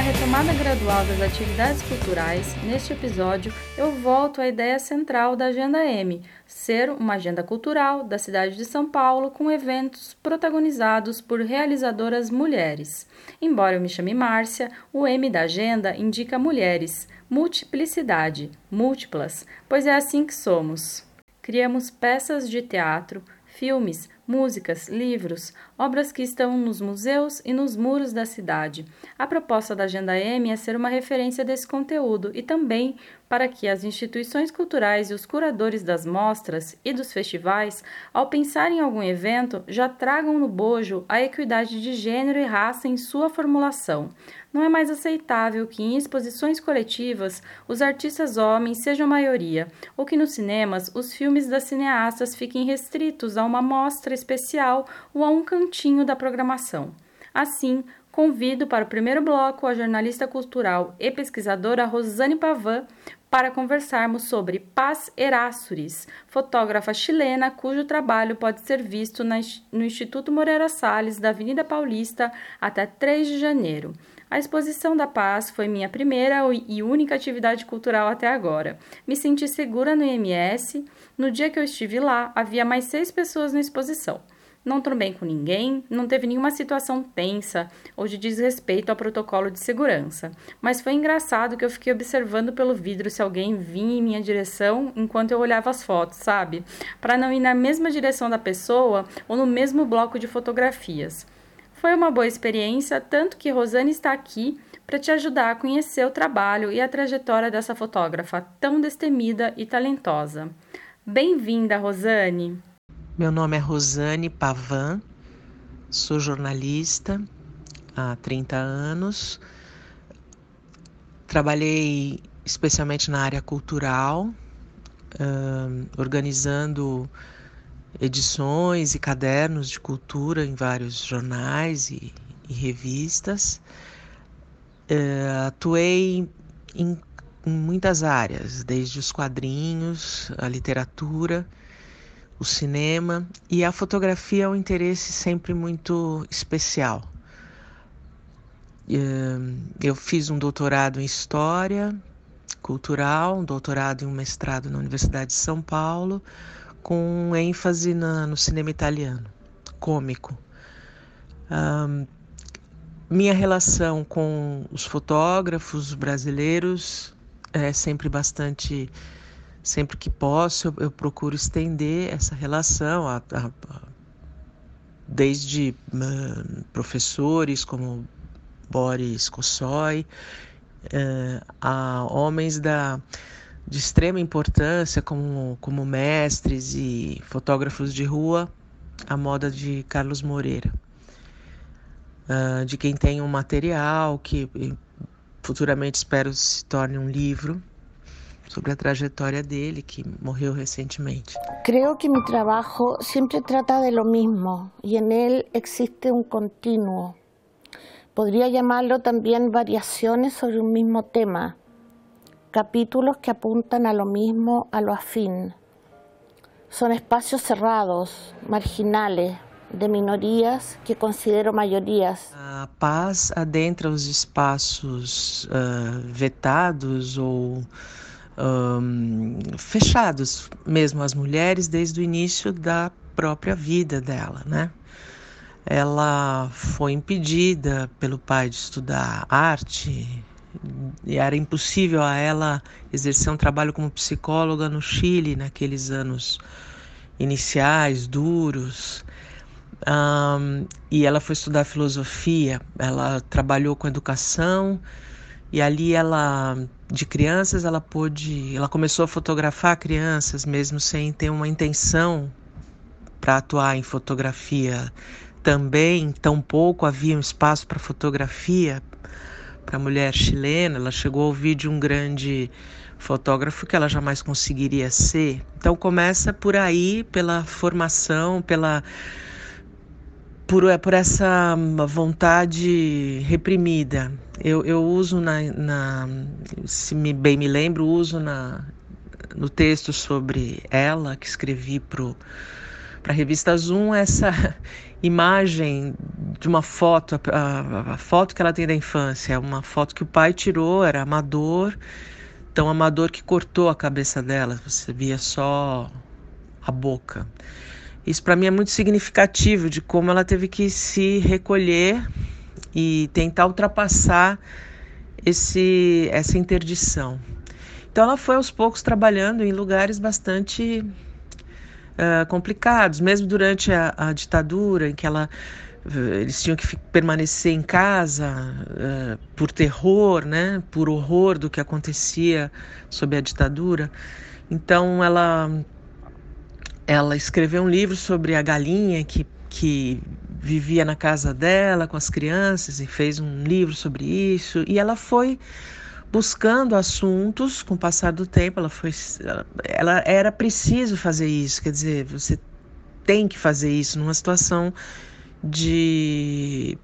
retomada gradual das atividades culturais, neste episódio eu volto à ideia central da Agenda M, ser uma agenda cultural da cidade de São Paulo com eventos protagonizados por realizadoras mulheres. Embora eu me chame Márcia, o M da agenda indica mulheres, multiplicidade, múltiplas, pois é assim que somos. Criamos peças de teatro, filmes, músicas, livros, obras que estão nos museus e nos muros da cidade. A proposta da Agenda M é ser uma referência desse conteúdo e também para que as instituições culturais e os curadores das mostras e dos festivais, ao pensar em algum evento, já tragam no bojo a equidade de gênero e raça em sua formulação. Não é mais aceitável que em exposições coletivas os artistas homens sejam maioria, ou que nos cinemas os filmes das cineastas fiquem restritos a uma mostra especial ou a um cantinho da programação. Assim, convido para o primeiro bloco a jornalista cultural e pesquisadora Rosane Pavan para conversarmos sobre Paz Erássuris, fotógrafa chilena cujo trabalho pode ser visto no Instituto Moreira Salles da Avenida Paulista até 3 de janeiro. A exposição da paz foi minha primeira e única atividade cultural até agora. Me senti segura no IMS. No dia que eu estive lá, havia mais seis pessoas na exposição. Não trombei com ninguém, não teve nenhuma situação tensa ou de desrespeito ao protocolo de segurança. Mas foi engraçado que eu fiquei observando pelo vidro se alguém vinha em minha direção enquanto eu olhava as fotos, sabe? Para não ir na mesma direção da pessoa ou no mesmo bloco de fotografias. Foi uma boa experiência, tanto que Rosane está aqui para te ajudar a conhecer o trabalho e a trajetória dessa fotógrafa tão destemida e talentosa. Bem-vinda, Rosane! Meu nome é Rosane Pavan, sou jornalista há 30 anos. Trabalhei especialmente na área cultural, organizando edições e cadernos de cultura em vários jornais e, e revistas. Uh, atuei em, em muitas áreas, desde os quadrinhos, a literatura, o cinema e a fotografia é um interesse sempre muito especial. Eu fiz um doutorado em História Cultural, um doutorado e um mestrado na Universidade de São Paulo, com ênfase na, no cinema italiano, cômico. Um, minha relação com os fotógrafos brasileiros é sempre bastante, sempre que posso, eu, eu procuro estender essa relação a, a, a desde uh, professores como Boris Kossoi, uh, a homens da de extrema importância como, como mestres e fotógrafos de rua, a moda de Carlos Moreira, uh, de quem tem um material que futuramente espero se torne um livro sobre a trajetória dele, que morreu recentemente. Creo que mi trabajo siempre trata de lo mismo y en él existe un continuo. Podría llamarlo también variaciones sobre un mismo tema capítulos que apuntan a lo mismo, a lo afín. Son espacios cerrados, marginales, de minorias que considero maiorías. A paz adentra os espaços uh, vetados ou fechados mesmo às mulheres desde o início da própria vida dela, né? Ela foi impedida pelo pai de estudar arte, e era impossível a ela exercer um trabalho como psicóloga no Chile naqueles anos iniciais, duros. Um, e ela foi estudar filosofia, ela trabalhou com educação e ali ela de crianças ela pôde, ela começou a fotografar crianças mesmo sem ter uma intenção para atuar em fotografia. Também tão pouco havia um espaço para fotografia para mulher chilena, ela chegou a ouvir de um grande fotógrafo que ela jamais conseguiria ser. Então começa por aí, pela formação, pela por, por essa vontade reprimida. Eu, eu uso na, na se me, bem me lembro, uso na, no texto sobre ela que escrevi para a revista Zoom essa imagem de uma foto, a, a, a, foto que ela tem da infância, é uma foto que o pai tirou, era amador, tão amador que cortou a cabeça dela, você via só a boca. Isso para mim é muito significativo de como ela teve que se recolher e tentar ultrapassar esse, essa interdição. Então ela foi aos poucos trabalhando em lugares bastante uh, complicados, mesmo durante a, a, ditadura, em que ela eles tinham que permanecer em casa uh, por terror, né, por horror do que acontecia sob a ditadura. Então ela ela escreveu um livro sobre a galinha que que vivia na casa dela com as crianças e fez um livro sobre isso. E ela foi buscando assuntos com o passar do tempo. Ela foi, ela era preciso fazer isso. Quer dizer, você tem que fazer isso numa situação de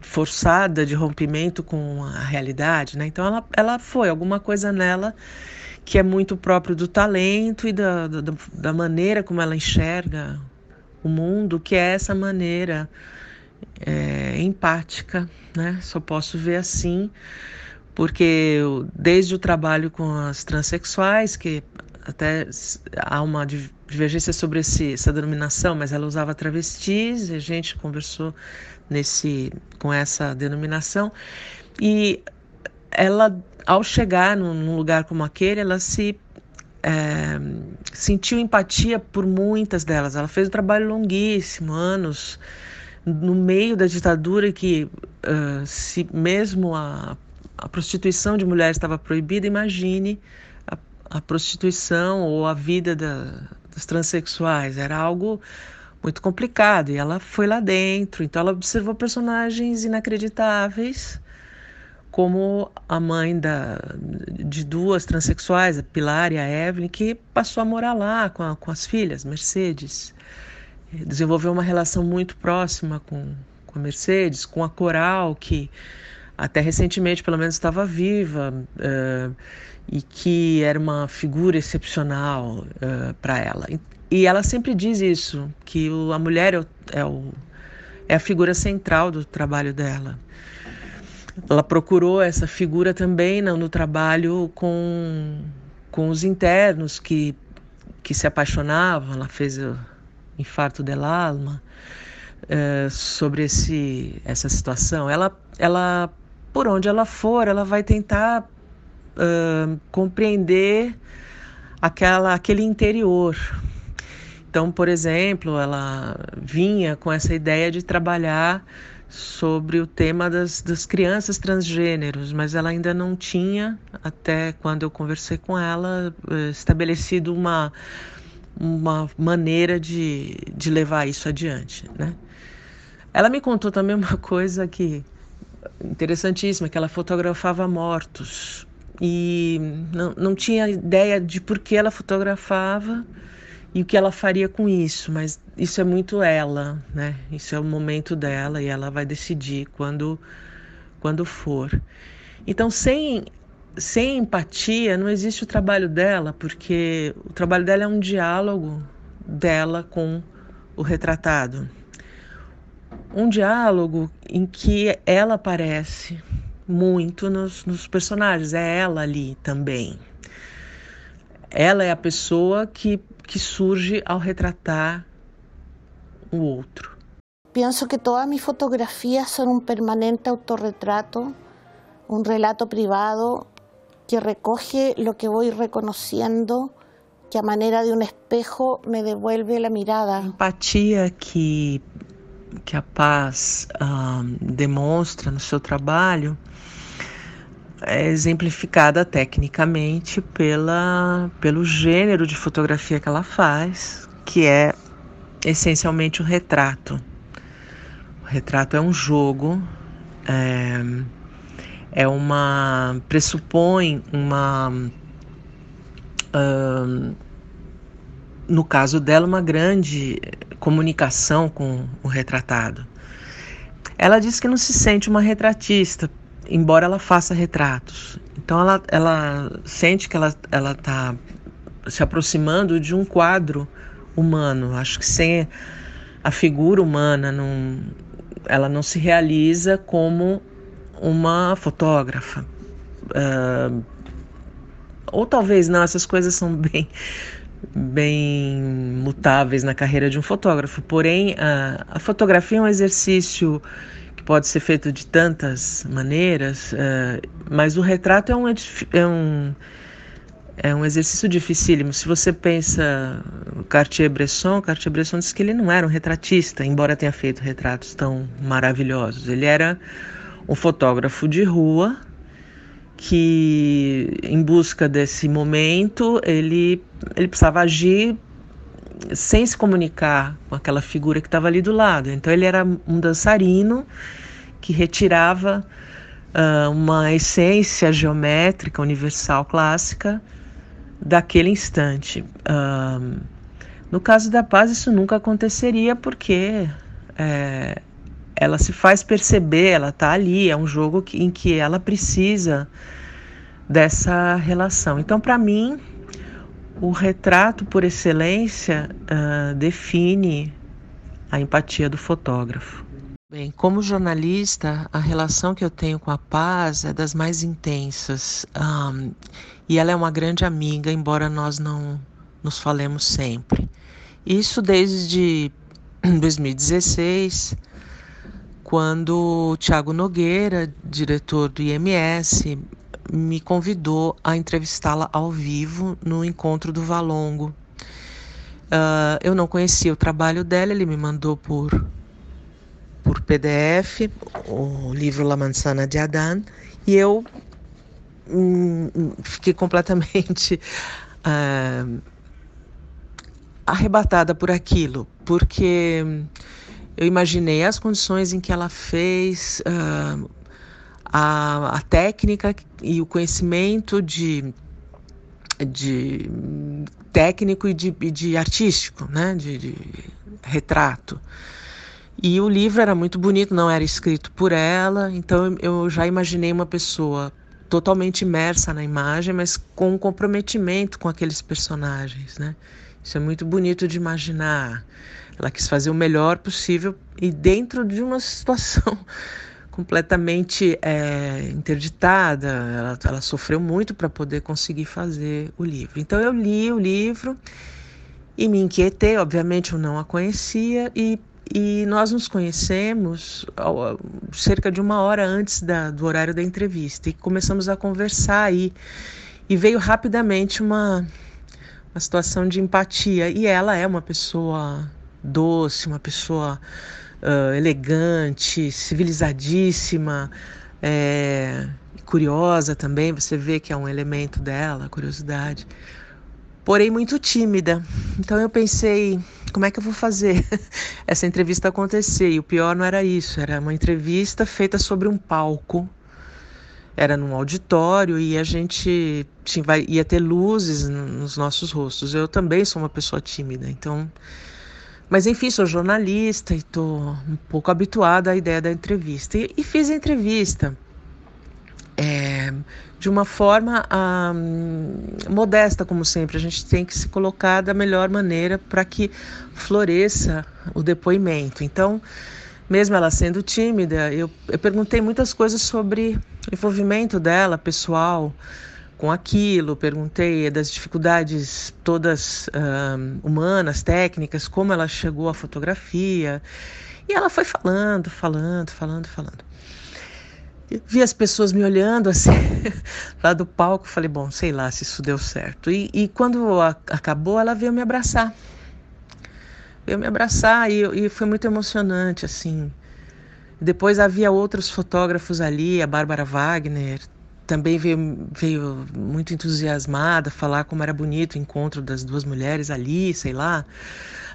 forçada de rompimento com a realidade, né? Então ela, ela foi alguma coisa nela que é muito próprio do talento e da, da, da maneira como ela enxerga o mundo, que é essa maneira é, empática, né? Só posso ver assim, porque eu, desde o trabalho com as transexuais, que até há uma divergência sobre esse, essa denominação, mas ela usava travestis, e a gente conversou nesse com essa denominação e ela ao chegar num, lugar como aquele ela se é, sentiu empatia por muitas delas. Ela fez um trabalho longuíssimo, anos, no meio da ditadura, que uh, se mesmo a, a prostituição de mulheres estava proibida, imagine a, a prostituição ou a vida da, das transexuais. Era algo muito complicado e ela foi lá dentro. Então ela observou personagens inacreditáveis como a mãe da, de duas transexuais, a Pilar e a Evelyn, que passou a morar lá com, a, com as filhas, Mercedes. Desenvolveu uma relação muito próxima com, com a Mercedes, com a Coral, que até recentemente, pelo menos, estava viva uh, e que era uma figura excepcional uh, eh, para ela. E ela sempre diz isso, que o, a mulher é, o, é, o, é a figura central do trabalho dela. Ela procurou essa figura também no, no trabalho com, com os internos que, que se apaixonavam. Ela fez o infarto del alma é, sobre esse, essa situação. Ela, ela, por onde ela for, ela vai tentar compreender aquela, aquele interior. Então, por exemplo, ela vinha com essa ideia de trabalhar sobre o tema das, das crianças transgêneros, mas ela ainda não tinha, até quando eu conversei com ela, eh, estabelecido uma, uma maneira de, de levar isso adiante. Né? Ela me contou também uma coisa que interessantíssima, que ela fotografava mortos e não, não tinha ideia de por que ela fotografava e o que ela faria com isso, mas isso é muito ela, né? Isso é o momento dela e ela vai decidir quando quando for. Então, sem sem empatia não existe o trabalho dela, porque o trabalho dela é um diálogo dela com o retratado. Um diálogo em que ela aparece muito nos, nos personagens, é ela ali também. Ela é a pessoa que que surge ao retratar o outro. Penso que todas mis fotografías son un permanente autorretrato, un relato privado que recoge lo que voy reconociendo, que a manera de un espejo me devuelve la mirada. A empatia que, que a Paz um, demonstra no seu trabalho é exemplificada tecnicamente pela, pelo gênero de fotografia que ela faz, que é essencialmente o retrato. O retrato é um jogo, é, é uma. pressupõe uma. No caso dela, uma grande comunicação com o retratado. Ela diz que não se sente uma retratista, embora ela faça retratos. Então ela, ela sente que ela está se aproximando de um quadro humano. Acho que sem a figura humana, num, ela não se realiza como uma fotógrafa. Uh, ou talvez não, essas coisas são bem, bem mutáveis na carreira de um fotógrafo. Porém, a, fotografia é um exercício pode ser feito de tantas maneiras, uh, mas o retrato é um, é um é um exercício dificílimo. Se você pensa Cartier-Bresson, Cartier-Bresson disse que ele não era um retratista, embora tenha feito retratos tão maravilhosos. Ele era um fotógrafo de rua que, em busca desse momento, ele, ele precisava agir sem se comunicar com aquela figura que estava ali do lado. Então, ele era um dançarino que retirava uh, uma essência geométrica universal clássica daquele instante. Um, no caso da paz, isso nunca aconteceria porque é, ela se faz perceber, ela está ali, é um jogo que, em que ela precisa dessa relação. Então, para mim, o retrato por excelência uh, define a empatia do fotógrafo. Bem, como jornalista, a relação que eu tenho com a paz é das mais intensas. Um, e ela é uma grande amiga, embora nós não nos falemos sempre. Isso desde 2016, quando o Tiago Nogueira, diretor do IMS, me convidou a entrevistá-la ao vivo no encontro do Valongo. Uh, eu não conhecia o trabalho dela, ele me mandou por, por PDF o livro La Manzana de Adán e eu hum, fiquei completamente uh, arrebatada por aquilo, porque eu imaginei as condições em que ela fez, uh, a, a técnica e o conhecimento de, de técnico e de, de artístico, né? de, de retrato. E o livro era muito bonito, não era escrito por ela, então eu já imaginei uma pessoa totalmente imersa na imagem, mas com um comprometimento com aqueles personagens, né? Isso é muito bonito de imaginar. Ela quis fazer o melhor possível e dentro de uma situação completamente é, interditada. Ela, ela sofreu muito para poder conseguir fazer o livro. Então eu li o livro e me inquietei. Obviamente eu não a conhecia e e nós nos conhecemos cerca de uma hora antes da, do horário da entrevista e começamos a conversar aí. E veio rapidamente uma, uma situação de empatia. E ela é uma pessoa doce, uma pessoa uh, elegante, civilizadíssima, é, curiosa também. Você vê que é um elemento dela, curiosidade porém muito tímida. Então eu pensei, como é que eu vou fazer essa entrevista acontecer? E o pior não era isso, era uma entrevista feita sobre um palco. Era num auditório e a gente tinha, ia ter luzes nos nossos rostos. Eu também sou uma pessoa tímida, então. Mas enfim, sou jornalista e estou um pouco habituada à ideia da entrevista. E, e fiz a entrevista. É, de uma forma um, modesta, como sempre. A gente tem que se colocar da melhor maneira para que floresça o depoimento. Então, mesmo ela sendo tímida, eu, eu perguntei muitas coisas sobre o envolvimento dela, pessoal, com aquilo, perguntei das dificuldades todas um, humanas, técnicas, como ela chegou à fotografia. E ela foi falando, falando, falando, falando vi as pessoas me olhando assim, lá do palco, falei, bom, sei lá se isso deu certo. E, e quando a, acabou, ela veio me abraçar. Veio me abraçar e, e foi muito emocionante, assim. Depois havia outros fotógrafos ali, a Bárbara Wagner, também veio, veio muito entusiasmada falar como era bonito o encontro das duas mulheres ali, sei lá.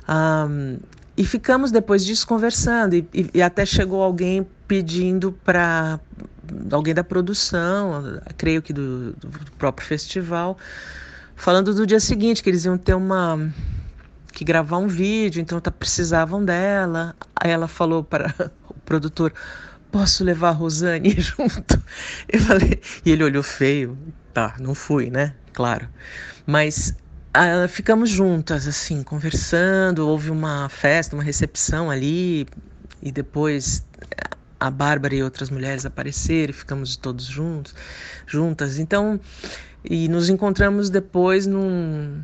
Um, e ficamos depois disso conversando, e, e até chegou alguém pedindo para alguém da produção, creio que do, do, próprio festival, falando do dia seguinte, que eles iam ter uma. que gravar um vídeo, então tá, precisavam dela. Aí ela falou para o produtor: Posso levar a Rosane junto? Eu falei, e ele olhou feio. Tá, não fui, né? Claro. Mas ah, ficamos juntas, assim, conversando. Houve uma festa, uma recepção ali, e depois a Bárbara e outras mulheres apareceram, ficamos todos juntos, juntas. Então, e nos encontramos depois num,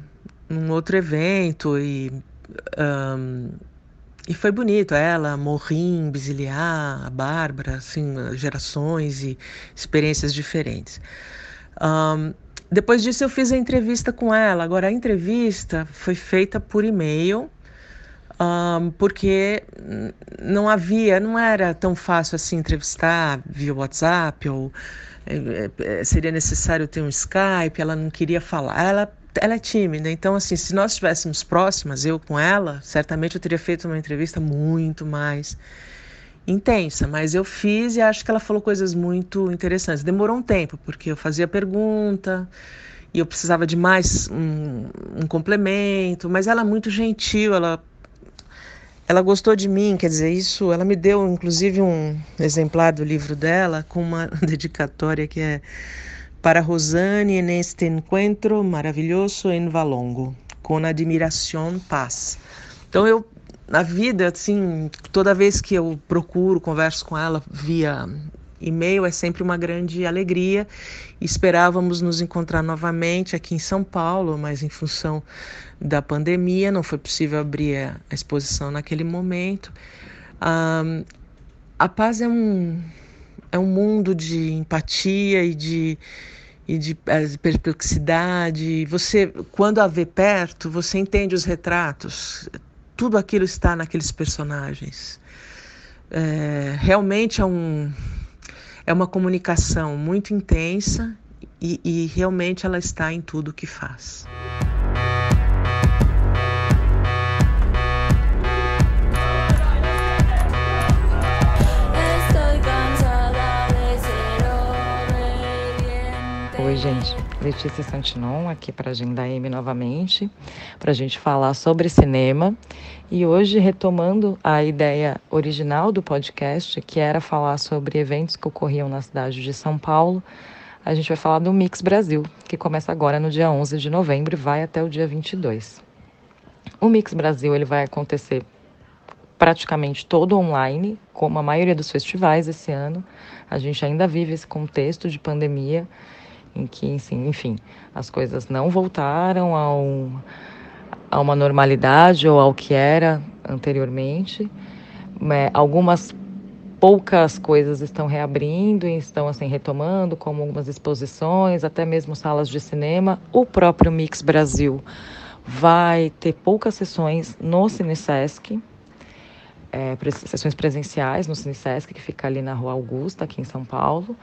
num outro evento e um, e foi bonito, ela, Morrim, Bisiliar, a Bárbara, assim, gerações e experiências diferentes. Um, depois disso eu fiz a entrevista com ela. Agora a entrevista foi feita por e-mail, um, porque não havia, não era tão fácil assim entrevistar via WhatsApp ou é, é, seria necessário ter um Skype. Ela não queria falar. Ela ela é tímida, então assim, se nós estivéssemos próximas, eu com ela, certamente eu teria feito uma entrevista muito mais intensa, mas eu fiz e acho que ela falou coisas muito interessantes. Demorou um tempo, porque eu fazia pergunta e eu precisava de mais um, um complemento, mas ela é muito gentil, ela ela gostou de mim, quer dizer, isso, ela me deu inclusive um exemplar do livro dela com uma dedicatória que é para Rosane neste encontro maravilhoso em Valongo, com admiração, paz. Então eu na vida, assim, toda vez que eu procuro, converso com ela via e-mail, é sempre uma grande alegria. Esperávamos nos encontrar novamente aqui em São Paulo, mas em função da pandemia não foi possível abrir a exposição naquele momento. Um, a paz é um, é um mundo de empatia e de, e de é, perplexidade. Você, quando a vê perto, você entende os retratos tudo aquilo está naqueles personagens. É, realmente é, um, é uma comunicação muito intensa e, e realmente ela está em tudo que faz. Oi, gente. Letícia Santinon aqui para a Agenda M novamente, para a gente falar sobre cinema. E hoje, retomando a ideia original do podcast, que era falar sobre eventos que ocorriam na cidade de São Paulo, a gente vai falar do Mix Brasil, que começa agora no dia 11 de novembro e vai até o dia 22. O Mix Brasil ele vai acontecer praticamente todo online, como a maioria dos festivais esse ano. A gente ainda vive esse contexto de pandemia em que, enfim, as coisas não voltaram ao, a uma normalidade ou ao que era anteriormente. É, algumas poucas coisas estão reabrindo e estão assim retomando, como algumas exposições, até mesmo salas de cinema. O próprio Mix Brasil vai ter poucas sessões no Cinesesc, é, sessões presenciais no Cinesesc, que fica ali na Rua Augusta, aqui em São Paulo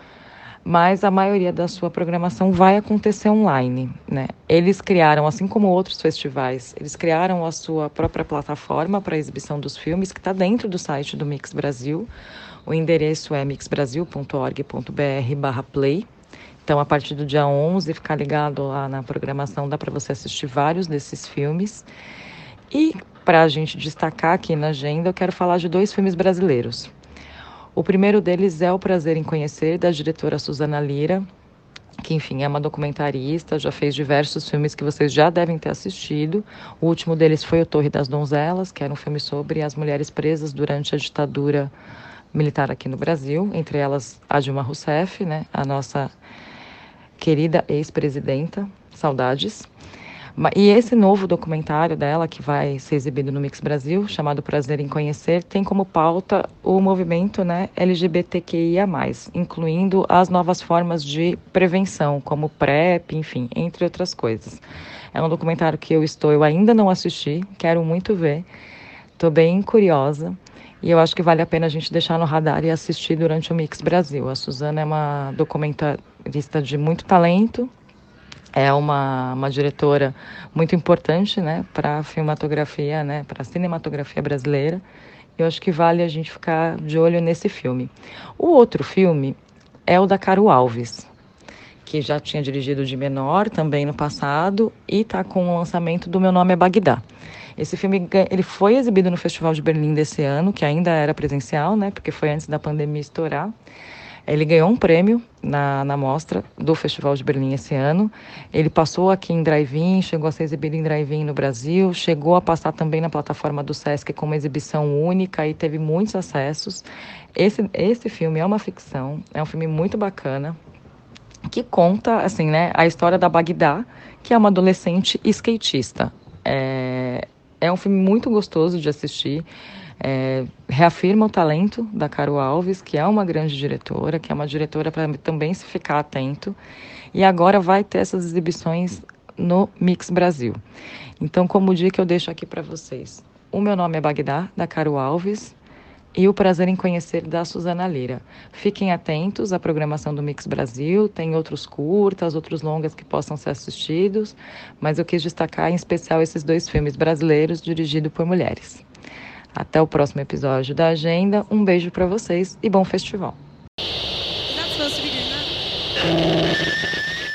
mas a maioria da sua programação vai acontecer online. Né? Eles criaram, assim como outros festivais, eles criaram a sua própria plataforma para exibição dos filmes, que está dentro do site do Mix Brasil. O endereço é mixbrasil.org.br/play. Então, a partir do dia 11, ficar ligado lá na programação, dá para você assistir vários desses filmes. E para a gente destacar aqui na agenda, eu quero falar de dois filmes brasileiros. O primeiro deles é O Prazer em Conhecer, da diretora Suzana Lira, que, enfim, é uma documentarista, já fez diversos filmes que vocês já devem ter assistido. O último deles foi O Torre das Donzelas, que era um filme sobre as mulheres presas durante a ditadura militar aqui no Brasil, entre elas a Dilma Rousseff, né, a nossa querida ex-presidenta, saudades. E esse novo documentário dela, que vai ser exibido no Mix Brasil, chamado Prazer em Conhecer, tem como pauta o movimento né, LGBTQIA, incluindo as novas formas de prevenção, como PrEP, enfim, entre outras coisas. É um documentário que eu estou, eu ainda não assisti, quero muito ver, estou bem curiosa. E eu acho que vale a pena a gente deixar no radar e assistir durante o Mix Brasil. A Suzana é uma documentarista de muito talento, é uma, uma diretora muito importante né, para a filmatografia, né, para a cinematografia brasileira. Eu acho que vale a gente ficar de olho nesse filme. O outro filme é o da Caro Alves, que já tinha dirigido de menor também no passado e está com o lançamento do Meu Nome é Bagdá. Esse filme ele foi exibido no Festival de Berlim desse ano, que ainda era presencial, né, porque foi antes da pandemia estourar. Ele ganhou um prêmio na, na mostra do Festival de Berlim esse ano. Ele passou aqui em drive-in, chegou a ser exibido em drive-in no Brasil, chegou a passar também na plataforma do Sesc com uma exibição única e teve muitos acessos. Esse, esse filme é uma ficção, é um filme muito bacana, que conta assim, né, a história da Bagdá, que é uma adolescente skatista. É, é um filme muito gostoso de assistir. É, reafirma o talento da Caro Alves, que é uma grande diretora, que é uma diretora para também se ficar atento. E agora vai ter essas exibições no Mix Brasil. Então, como dica, eu deixo aqui para vocês. O meu nome é Bagdá, da Caro Alves, e o prazer em conhecer da Suzana Lira. Fiquem atentos à programação do Mix Brasil, tem outros curtas, outros longas que possam ser assistidos, mas eu quis destacar em especial esses dois filmes brasileiros dirigidos por mulheres. Até o próximo episódio da Agenda. Um beijo para vocês e bom festival.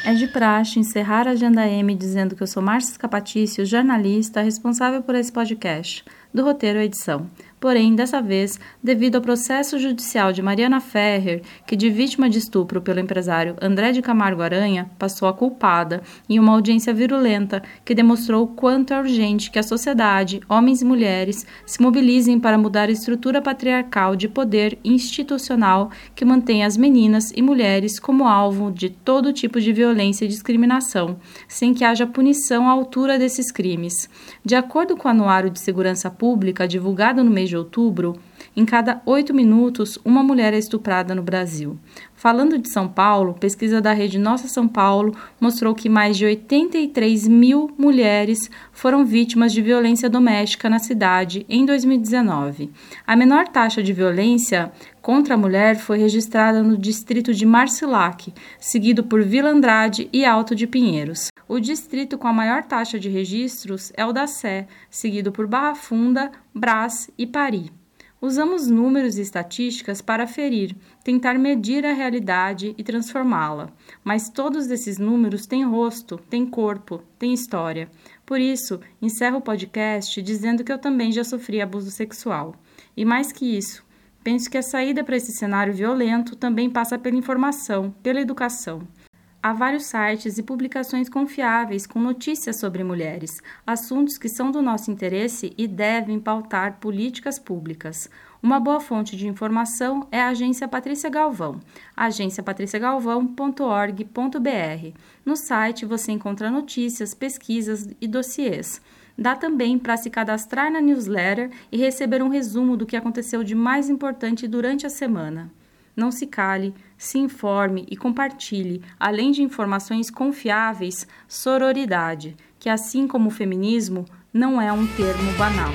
É de praxe encerrar a Agenda M dizendo que eu sou Márcia Capatício, jornalista responsável por esse podcast, do roteiro à edição. Porém, dessa vez, devido ao processo judicial de Mariana Ferrer, que de vítima de estupro pelo empresário André de Camargo Aranha passou a culpada em uma audiência virulenta que demonstrou quanto é urgente que a sociedade, homens e mulheres, se mobilizem para mudar a estrutura patriarcal de poder institucional que mantém as meninas e mulheres como alvo de todo tipo de violência e discriminação, sem que haja punição à altura desses crimes. De acordo com o Anuário de Segurança Pública divulgado no mês de outubro, em cada oito minutos, uma mulher é estuprada no Brasil. Falando de São Paulo, pesquisa da rede Nossa São Paulo mostrou que mais de 83 mil mulheres foram vítimas de violência doméstica na cidade em 2019. A menor taxa de violência contra a mulher foi registrada no distrito de Marcilac, seguido por Vila Andrade e Alto de Pinheiros. O distrito com a maior taxa de registros é o da Sé, seguido por Barra Funda, Brás e Pari. Usamos números e estatísticas para ferir, tentar medir a realidade e transformá-la. Mas todos esses números têm rosto, têm corpo, têm história. Por isso, encerro o podcast dizendo que eu também já sofri abuso sexual. E mais que isso, penso que a saída para esse cenário violento também passa pela informação, pela educação. Há vários sites e publicações confiáveis com notícias sobre mulheres, assuntos que são do nosso interesse e devem pautar políticas públicas. Uma boa fonte de informação é a Agência Patrícia Galvão, agenciapatriciagalvão.org.br. No site você encontra notícias, pesquisas e dossiês. Dá também para se cadastrar na newsletter e receber um resumo do que aconteceu de mais importante durante a semana. Não se cale, se informe e compartilhe, além de informações confiáveis, sororidade, que assim como o feminismo, não é um termo banal.